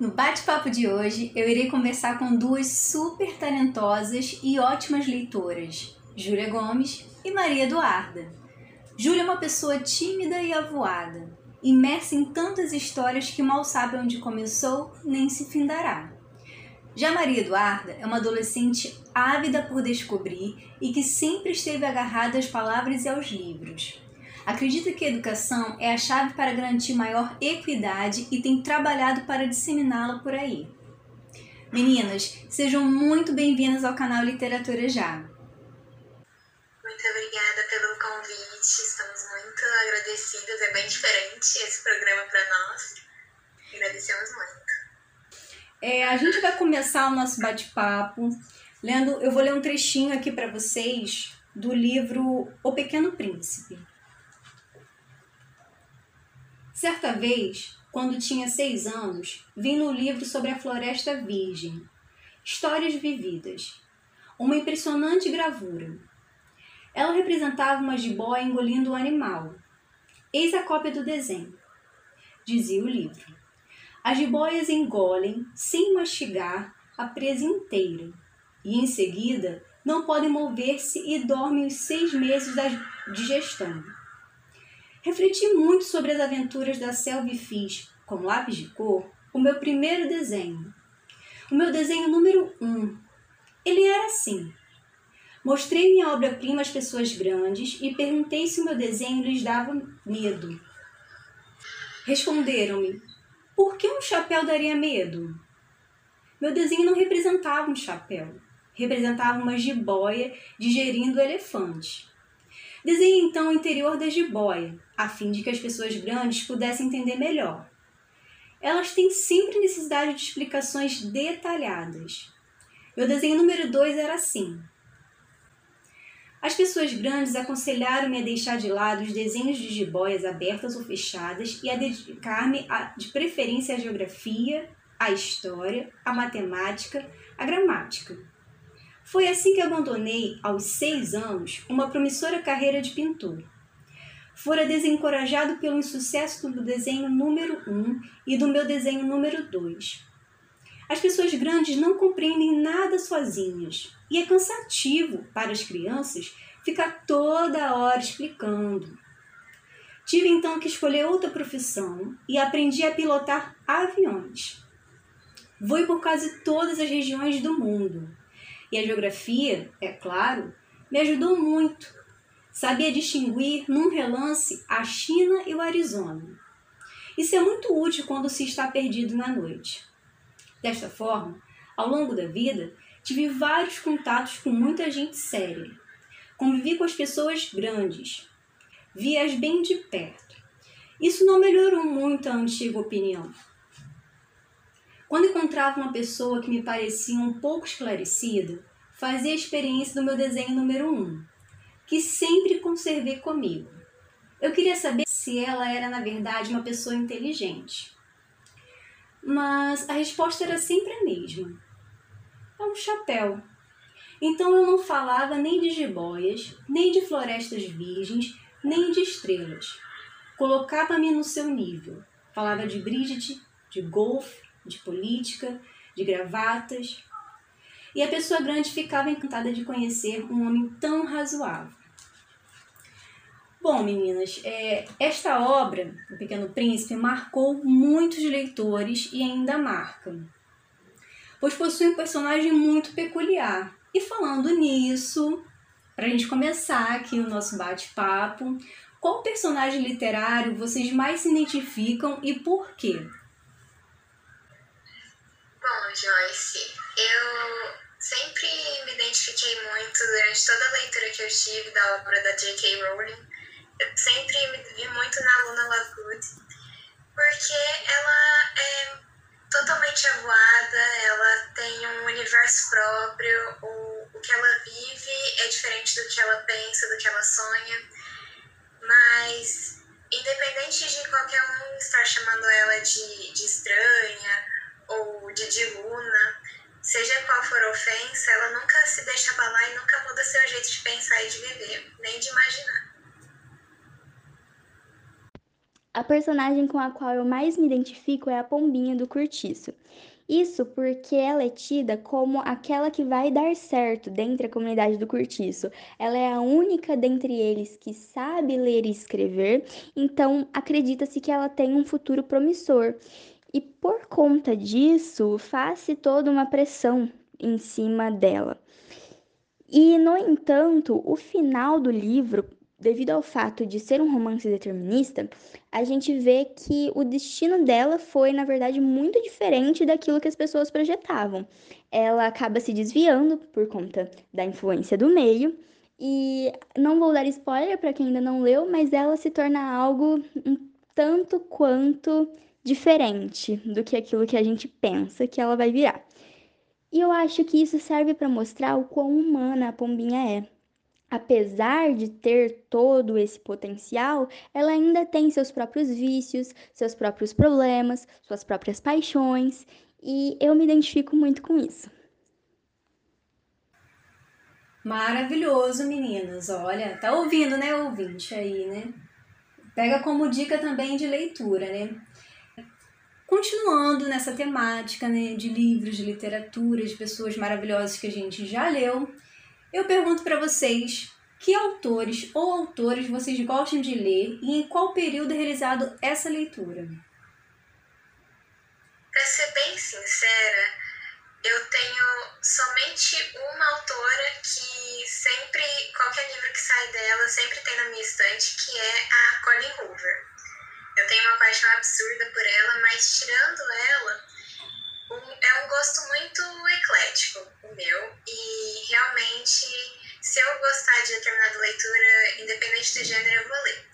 No bate-papo de hoje, eu irei conversar com duas super talentosas e ótimas leitoras, Júlia Gomes e Maria Eduarda. Júlia é uma pessoa tímida e avoada, imersa em tantas histórias que mal sabe onde começou nem se findará. Já Maria Eduarda é uma adolescente ávida por descobrir e que sempre esteve agarrada às palavras e aos livros. Acredita que a educação é a chave para garantir maior equidade e tem trabalhado para disseminá-la por aí. Meninas, sejam muito bem-vindas ao canal Literatura Já. Muito obrigada pelo convite, estamos muito agradecidas, é bem diferente esse programa para nós. Agradecemos muito. É, a gente vai começar o nosso bate-papo lendo, eu vou ler um trechinho aqui para vocês do livro O Pequeno Príncipe. Certa vez, quando tinha seis anos, vi no livro sobre a Floresta Virgem, Histórias Vividas, uma impressionante gravura. Ela representava uma jiboia engolindo um animal. Eis a cópia do desenho. Dizia o livro. As jiboias engolem, sem mastigar, a presa inteira, e em seguida não podem mover-se e dormem os seis meses da digestão. Refleti muito sobre as aventuras da selva e fiz, com lápis de cor, o meu primeiro desenho. O meu desenho número um. Ele era assim. Mostrei minha obra-prima às pessoas grandes e perguntei se o meu desenho lhes dava medo. Responderam-me: Por que um chapéu daria medo? Meu desenho não representava um chapéu, representava uma jiboia digerindo elefante. Desenhe então o interior da jiboia, a fim de que as pessoas grandes pudessem entender melhor. Elas têm sempre necessidade de explicações detalhadas. Meu desenho número 2 era assim. As pessoas grandes aconselharam-me a deixar de lado os desenhos de jiboias abertas ou fechadas e a dedicar-me de preferência à geografia, à história, à matemática, à gramática. Foi assim que abandonei, aos seis anos, uma promissora carreira de pintor fora desencorajado pelo insucesso do desenho número 1 um e do meu desenho número 2. As pessoas grandes não compreendem nada sozinhas e é cansativo para as crianças ficar toda hora explicando. Tive então que escolher outra profissão e aprendi a pilotar aviões. Voei por quase todas as regiões do mundo e a geografia, é claro, me ajudou muito Sabia distinguir num relance a China e o Arizona. Isso é muito útil quando se está perdido na noite. Desta forma, ao longo da vida, tive vários contatos com muita gente séria. Convivi com as pessoas grandes. Vi-as bem de perto. Isso não melhorou muito a antiga opinião. Quando encontrava uma pessoa que me parecia um pouco esclarecida, fazia a experiência do meu desenho número 1. Um que sempre conservei comigo. Eu queria saber se ela era, na verdade, uma pessoa inteligente. Mas a resposta era sempre a mesma. É um chapéu. Então eu não falava nem de jiboias, nem de florestas virgens, nem de estrelas. Colocava-me no seu nível. Falava de Brigitte, de golfe, de política, de gravatas. E a pessoa grande ficava encantada de conhecer um homem tão razoável. Bom, meninas, é, esta obra, O Pequeno Príncipe, marcou muitos leitores e ainda marca, pois possui um personagem muito peculiar. E falando nisso, para a gente começar aqui o nosso bate-papo, qual personagem literário vocês mais se identificam e por quê? Bom, Joyce, eu sempre me identifiquei muito durante toda a leitura que eu tive da obra da J.K. Rowling eu sempre me vi muito na Luna Lovegood, porque ela é totalmente avoada, ela tem um universo próprio, o, o que ela vive é diferente do que ela pensa, do que ela sonha, mas independente de qualquer um estar chamando ela de, de estranha ou de diluna, seja qual for a ofensa, ela nunca se deixa abalar e nunca muda seu jeito de pensar e de viver, nem de imaginar. A personagem com a qual eu mais me identifico é a Pombinha do Curtiço. Isso porque ela é tida como aquela que vai dar certo dentro da comunidade do Curtiço. Ela é a única dentre eles que sabe ler e escrever, então acredita-se que ela tem um futuro promissor. E por conta disso, faz-se toda uma pressão em cima dela. E, no entanto, o final do livro devido ao fato de ser um romance determinista, a gente vê que o destino dela foi, na verdade, muito diferente daquilo que as pessoas projetavam. Ela acaba se desviando por conta da influência do meio. E não vou dar spoiler para quem ainda não leu, mas ela se torna algo um tanto quanto diferente do que aquilo que a gente pensa que ela vai virar. E eu acho que isso serve para mostrar o quão humana a Pombinha é apesar de ter todo esse potencial, ela ainda tem seus próprios vícios, seus próprios problemas, suas próprias paixões, e eu me identifico muito com isso. Maravilhoso, meninas. Olha, tá ouvindo, né, ouvinte aí, né? Pega como dica também de leitura, né? Continuando nessa temática, né, de livros, de literatura, de pessoas maravilhosas que a gente já leu, eu pergunto para vocês que autores ou autores vocês gostam de ler e em qual período é realizado essa leitura. Para ser bem sincera, eu tenho somente uma autora que sempre, qualquer livro que sai dela, sempre tem na minha estante, que é a Colleen Hoover. Eu tenho uma paixão absurda por ela, mas tirando ela, um, é um gosto muito eclético o meu e realmente se eu gostar de determinada leitura, independente do gênero, eu vou ler.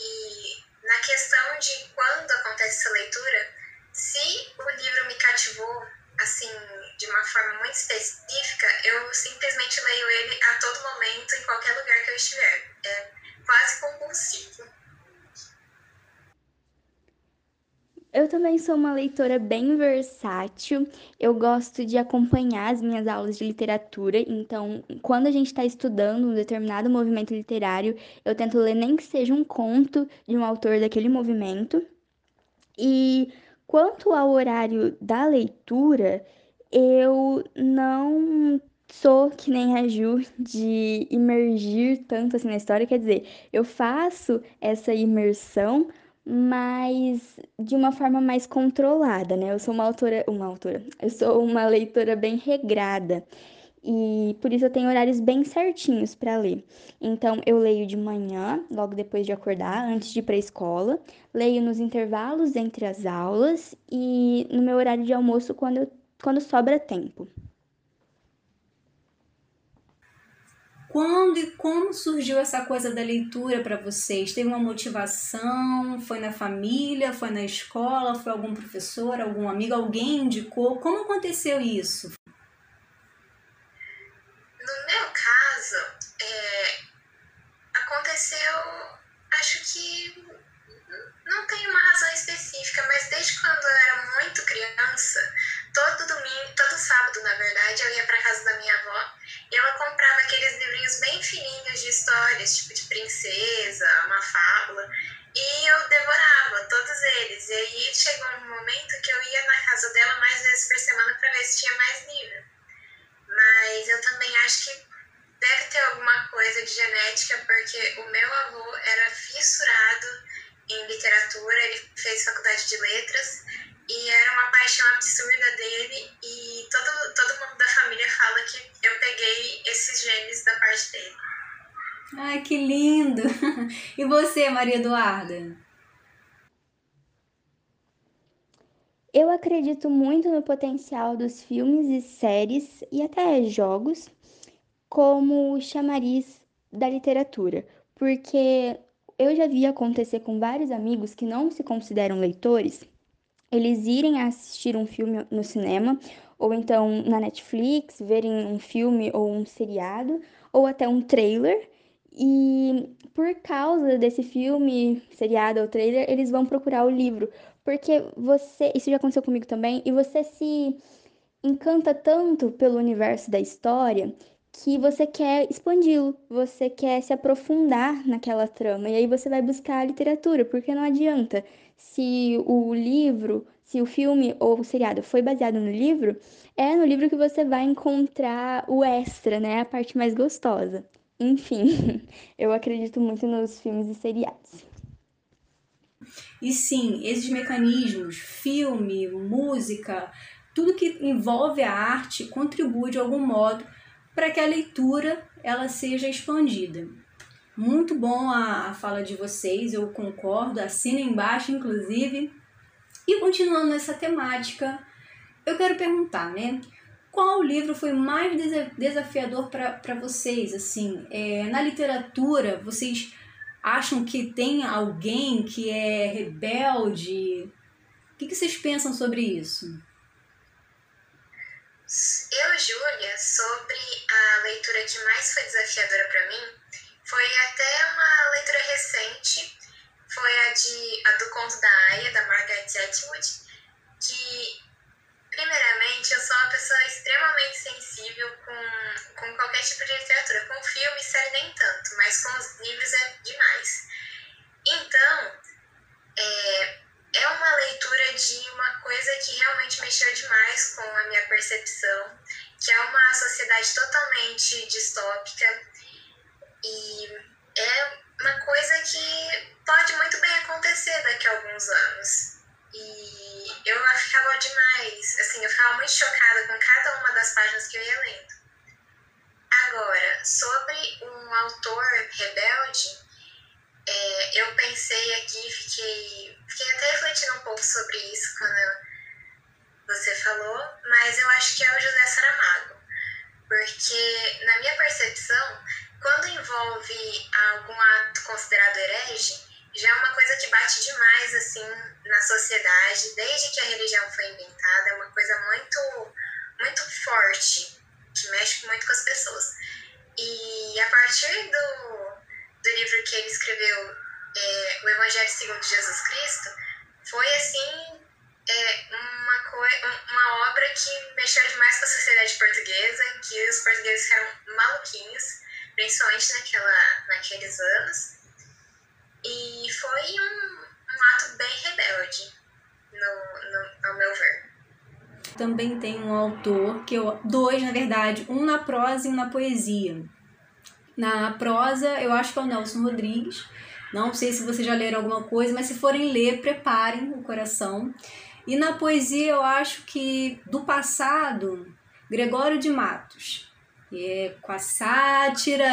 E na questão de quando acontece essa leitura, se o livro me cativou assim de uma forma muito específica, eu simplesmente leio ele a todo momento em qualquer lugar que eu estiver. É quase compulsivo. Eu também sou uma leitora bem versátil. Eu gosto de acompanhar as minhas aulas de literatura. Então, quando a gente está estudando um determinado movimento literário, eu tento ler nem que seja um conto de um autor daquele movimento. E quanto ao horário da leitura, eu não sou que nem a Ju de imergir tanto assim na história. Quer dizer, eu faço essa imersão mas de uma forma mais controlada, né? Eu sou uma autora, uma autora, eu sou uma leitora bem regrada e por isso eu tenho horários bem certinhos para ler. Então eu leio de manhã, logo depois de acordar, antes de ir para a escola, leio nos intervalos entre as aulas e no meu horário de almoço quando eu, quando sobra tempo. Quando e como surgiu essa coisa da leitura para vocês? Teve uma motivação? Foi na família? Foi na escola? Foi algum professor? Algum amigo? Alguém indicou? Como aconteceu isso? No meu caso, é, aconteceu, acho que não tem uma razão específica, mas desde quando eu era muito criança, todo domingo, todo sábado, na verdade, eu ia para casa da minha avó e ela comprava aqueles livrinhos bem fininhos de histórias, tipo de princesa, uma fábula, e eu devorava todos eles. E aí chegou um momento que eu ia na casa dela mais vezes por semana para ver se tinha mais livro. Mas eu também acho que deve ter alguma coisa de genética, porque o meu avô era fissurado em literatura, ele fez faculdade de letras e era uma paixão absurda dele e todo, todo mundo da família fala que eu peguei esses genes da parte dele. Ai, que lindo! E você, Maria Eduarda? Eu acredito muito no potencial dos filmes e séries e até jogos como chamariz da literatura, porque eu já vi acontecer com vários amigos que não se consideram leitores, eles irem assistir um filme no cinema, ou então na Netflix, verem um filme ou um seriado, ou até um trailer, e por causa desse filme, seriado ou trailer, eles vão procurar o livro, porque você, isso já aconteceu comigo também, e você se encanta tanto pelo universo da história que você quer expandi-lo, você quer se aprofundar naquela trama, e aí você vai buscar a literatura, porque não adianta. Se o livro, se o filme ou o seriado foi baseado no livro, é no livro que você vai encontrar o extra, né? A parte mais gostosa. Enfim, eu acredito muito nos filmes e seriados. E sim, esses mecanismos, filme, música, tudo que envolve a arte contribui de algum modo para que a leitura ela seja expandida. Muito bom a, a fala de vocês, eu concordo, assina embaixo, inclusive. E continuando nessa temática, eu quero perguntar, né? Qual livro foi mais desafiador para vocês? Assim, é, na literatura, vocês acham que tem alguém que é rebelde? O que, que vocês pensam sobre isso? Eu, Júlia, sobre a leitura que mais foi desafiadora para mim, foi até uma leitura recente, foi a, de, a do Conto da Aya, da Margaret Atwood, que, primeiramente, eu sou uma pessoa extremamente sensível com, com qualquer tipo de literatura, com filme série nem tanto, mas com os livros é demais. Então, é, é uma leitura de uma coisa que realmente mexeu demais com a minha percepção, que é uma sociedade totalmente distópica e é uma coisa que pode muito bem acontecer daqui a alguns anos. E eu ficava demais, assim, eu ficava muito chocada com cada uma das páginas que eu ia lendo. Agora, sobre um autor rebelde, é, eu pensei aqui, fiquei, fiquei até refletindo um pouco sobre isso quando você falou, mas eu acho que é o José Saramago. Porque, na minha percepção, quando envolve algum ato considerado herege, já é uma coisa que bate demais assim na sociedade, desde que a religião foi inventada, é uma coisa muito, muito forte, que mexe muito com as pessoas. E a partir do, do livro que ele escreveu, é, O Evangelho segundo Jesus Cristo, foi assim é, uma, uma obra que mexeu demais com a sociedade portuguesa, que os portugueses eram maluquinhos, principalmente naquela, naqueles anos. E foi um, um ato bem rebelde, no, no, ao meu ver. Também tem um autor, que eu, dois na verdade, um na prosa e um na poesia na prosa, eu acho que é o Nelson Rodrigues. Não sei se vocês já leram alguma coisa, mas se forem ler, preparem o coração. E na poesia, eu acho que do passado, Gregório de Matos. É, com a sátira,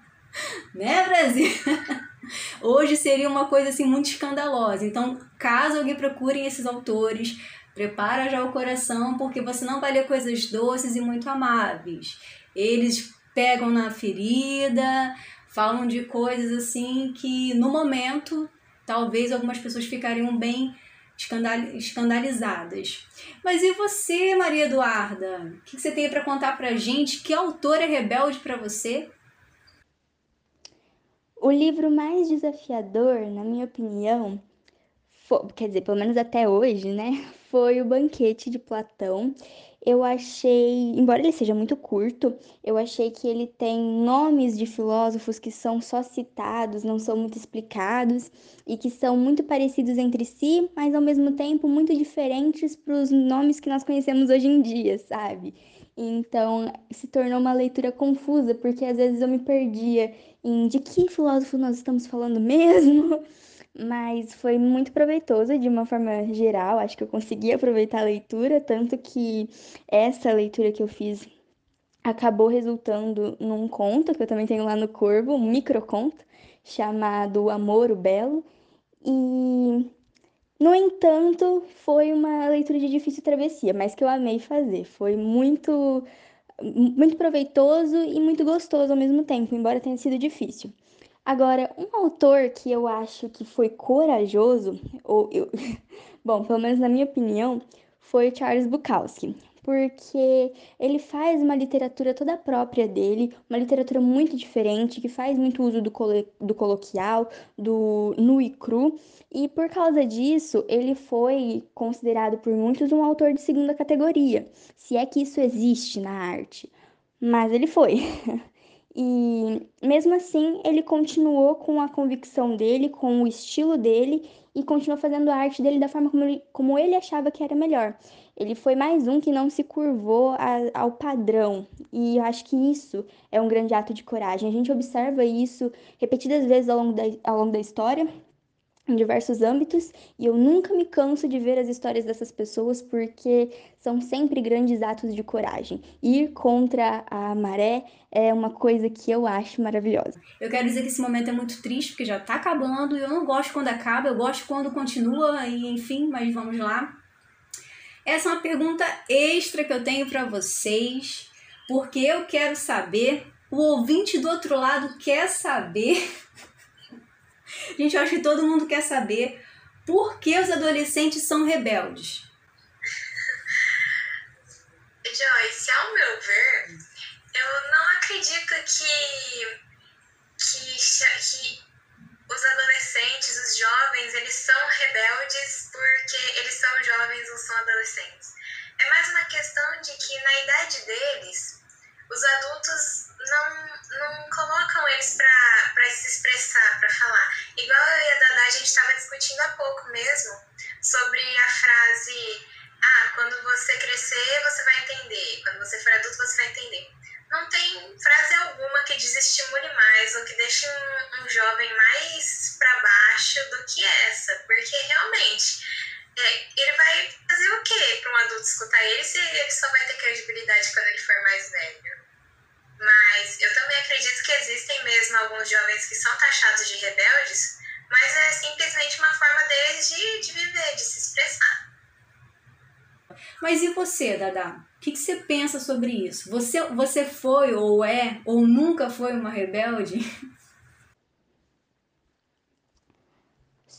né, Brasil? Hoje seria uma coisa assim muito escandalosa. Então, caso alguém procurem esses autores, prepara já o coração, porque você não vai ler coisas doces e muito amáveis. Eles pegam na ferida, falam de coisas assim que no momento talvez algumas pessoas ficariam bem escandalizadas. Mas e você, Maria Eduarda? O que você tem para contar pra gente? Que autor é rebelde para você? O livro mais desafiador, na minha opinião, foi, quer dizer, pelo menos até hoje, né? Foi o Banquete de Platão eu achei, embora ele seja muito curto, eu achei que ele tem nomes de filósofos que são só citados, não são muito explicados e que são muito parecidos entre si, mas ao mesmo tempo muito diferentes para os nomes que nós conhecemos hoje em dia, sabe? Então se tornou uma leitura confusa, porque às vezes eu me perdia em de que filósofo nós estamos falando mesmo mas foi muito proveitoso de uma forma geral. Acho que eu consegui aproveitar a leitura, tanto que essa leitura que eu fiz acabou resultando num conto que eu também tenho lá no Corvo, um microconto chamado Amor o Belo. E no entanto, foi uma leitura de difícil travessia, mas que eu amei fazer. Foi muito muito proveitoso e muito gostoso ao mesmo tempo, embora tenha sido difícil. Agora, um autor que eu acho que foi corajoso, ou eu, bom, pelo menos na minha opinião, foi Charles Bukowski, porque ele faz uma literatura toda própria dele, uma literatura muito diferente, que faz muito uso do, colo do coloquial, do nu e cru, e por causa disso, ele foi considerado por muitos um autor de segunda categoria, se é que isso existe na arte mas ele foi. E mesmo assim, ele continuou com a convicção dele, com o estilo dele e continuou fazendo a arte dele da forma como ele, como ele achava que era melhor. Ele foi mais um que não se curvou a, ao padrão. E eu acho que isso é um grande ato de coragem. A gente observa isso repetidas vezes ao longo da, ao longo da história, em diversos âmbitos, e eu nunca me canso de ver as histórias dessas pessoas porque são sempre grandes atos de coragem. Ir contra a maré é uma coisa que eu acho maravilhosa. Eu quero dizer que esse momento é muito triste porque já tá acabando e eu não gosto quando acaba, eu gosto quando continua e enfim, mas vamos lá. Essa é uma pergunta extra que eu tenho para vocês, porque eu quero saber, o ouvinte do outro lado quer saber Gente, eu acho que todo mundo quer saber por que os adolescentes são rebeldes. Joyce, ao meu ver, eu não acredito que, que, que os adolescentes, os jovens, eles são rebeldes porque eles são jovens ou são adolescentes. É mais uma questão de que na idade deles, os adultos não, não colocam eles para se expressar, para falar. Igual eu e a Dada, a gente estava discutindo há pouco mesmo sobre a frase: ah, quando você crescer, você vai entender, quando você for adulto, você vai entender. Não tem frase alguma que desestimule mais ou que deixe um, um jovem mais para baixo do que essa, porque realmente é, ele vai fazer o quê para um adulto escutar ele se ele só vai ter credibilidade quando ele for mais velho? Mas eu também acredito que existem mesmo alguns jovens que são taxados de rebeldes, mas é simplesmente uma forma deles de, de viver, de se expressar. Mas e você, Dada? O que, que você pensa sobre isso? Você, você foi ou é ou nunca foi uma rebelde?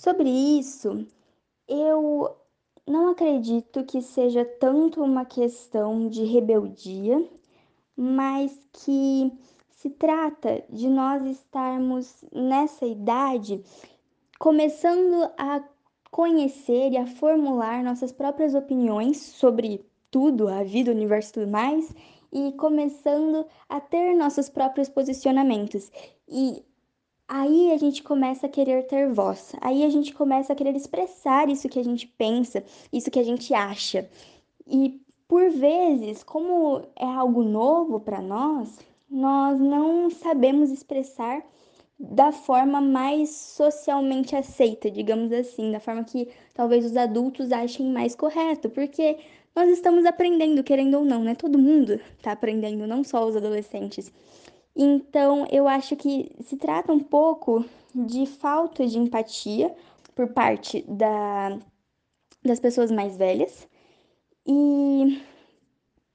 Sobre isso, eu não acredito que seja tanto uma questão de rebeldia mas que se trata de nós estarmos nessa idade começando a conhecer e a formular nossas próprias opiniões sobre tudo, a vida, o universo e tudo mais, e começando a ter nossos próprios posicionamentos. E aí a gente começa a querer ter voz, aí a gente começa a querer expressar isso que a gente pensa, isso que a gente acha. E por vezes, como é algo novo para nós, nós não sabemos expressar da forma mais socialmente aceita, digamos assim, da forma que talvez os adultos achem mais correto, porque nós estamos aprendendo, querendo ou não, né? Todo mundo está aprendendo, não só os adolescentes. Então, eu acho que se trata um pouco de falta de empatia por parte da, das pessoas mais velhas e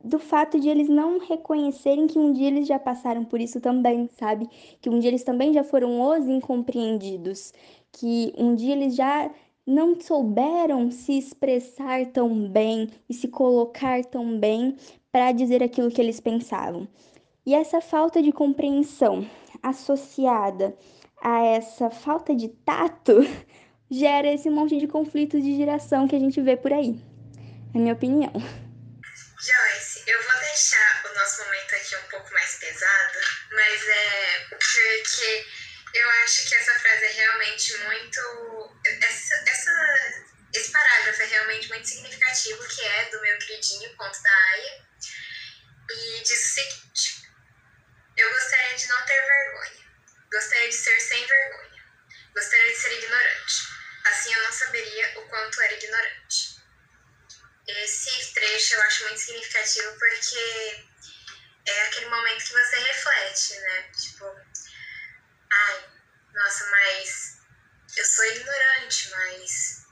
do fato de eles não reconhecerem que um dia eles já passaram por isso também, sabe? Que um dia eles também já foram os incompreendidos, que um dia eles já não souberam se expressar tão bem e se colocar tão bem para dizer aquilo que eles pensavam. E essa falta de compreensão associada a essa falta de tato gera esse monte de conflitos de geração que a gente vê por aí na minha opinião. Joyce, eu vou deixar o nosso momento aqui um pouco mais pesado, mas é porque eu acho que essa frase é realmente muito. Essa, essa, esse parágrafo é realmente muito significativo, que é do meu queridinho Ponto da Aya, e diz o seguinte: Eu gostaria de não ter vergonha, gostaria de ser sem vergonha, gostaria de ser ignorante. Assim eu não saberia o quanto era ignorante. Esse trecho eu acho muito significativo porque é aquele momento que você reflete, né? Tipo, ai, nossa, mas eu sou ignorante, mas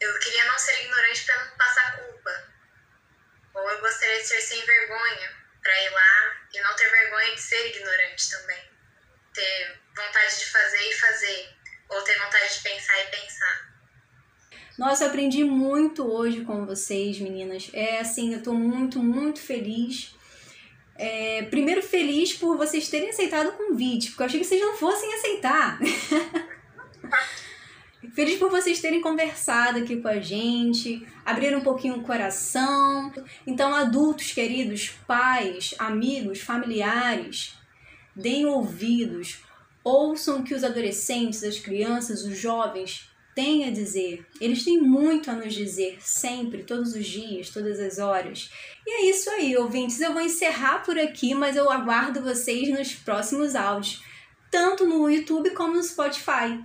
eu queria não ser ignorante para não passar culpa. Ou eu gostaria de ser sem vergonha para ir lá e não ter vergonha de ser ignorante também. Ter vontade de fazer e fazer, ou ter vontade de pensar e pensar. Nossa, eu aprendi muito hoje com vocês, meninas. É assim, eu tô muito, muito feliz. É, primeiro, feliz por vocês terem aceitado o convite, porque eu achei que vocês não fossem aceitar. Feliz por vocês terem conversado aqui com a gente, abrir um pouquinho o coração. Então, adultos queridos, pais, amigos, familiares, deem ouvidos, ouçam o que os adolescentes, as crianças, os jovens têm a dizer. Eles têm muito a nos dizer, sempre, todos os dias, todas as horas. E é isso aí, ouvintes. Eu vou encerrar por aqui, mas eu aguardo vocês nos próximos áudios, tanto no YouTube como no Spotify.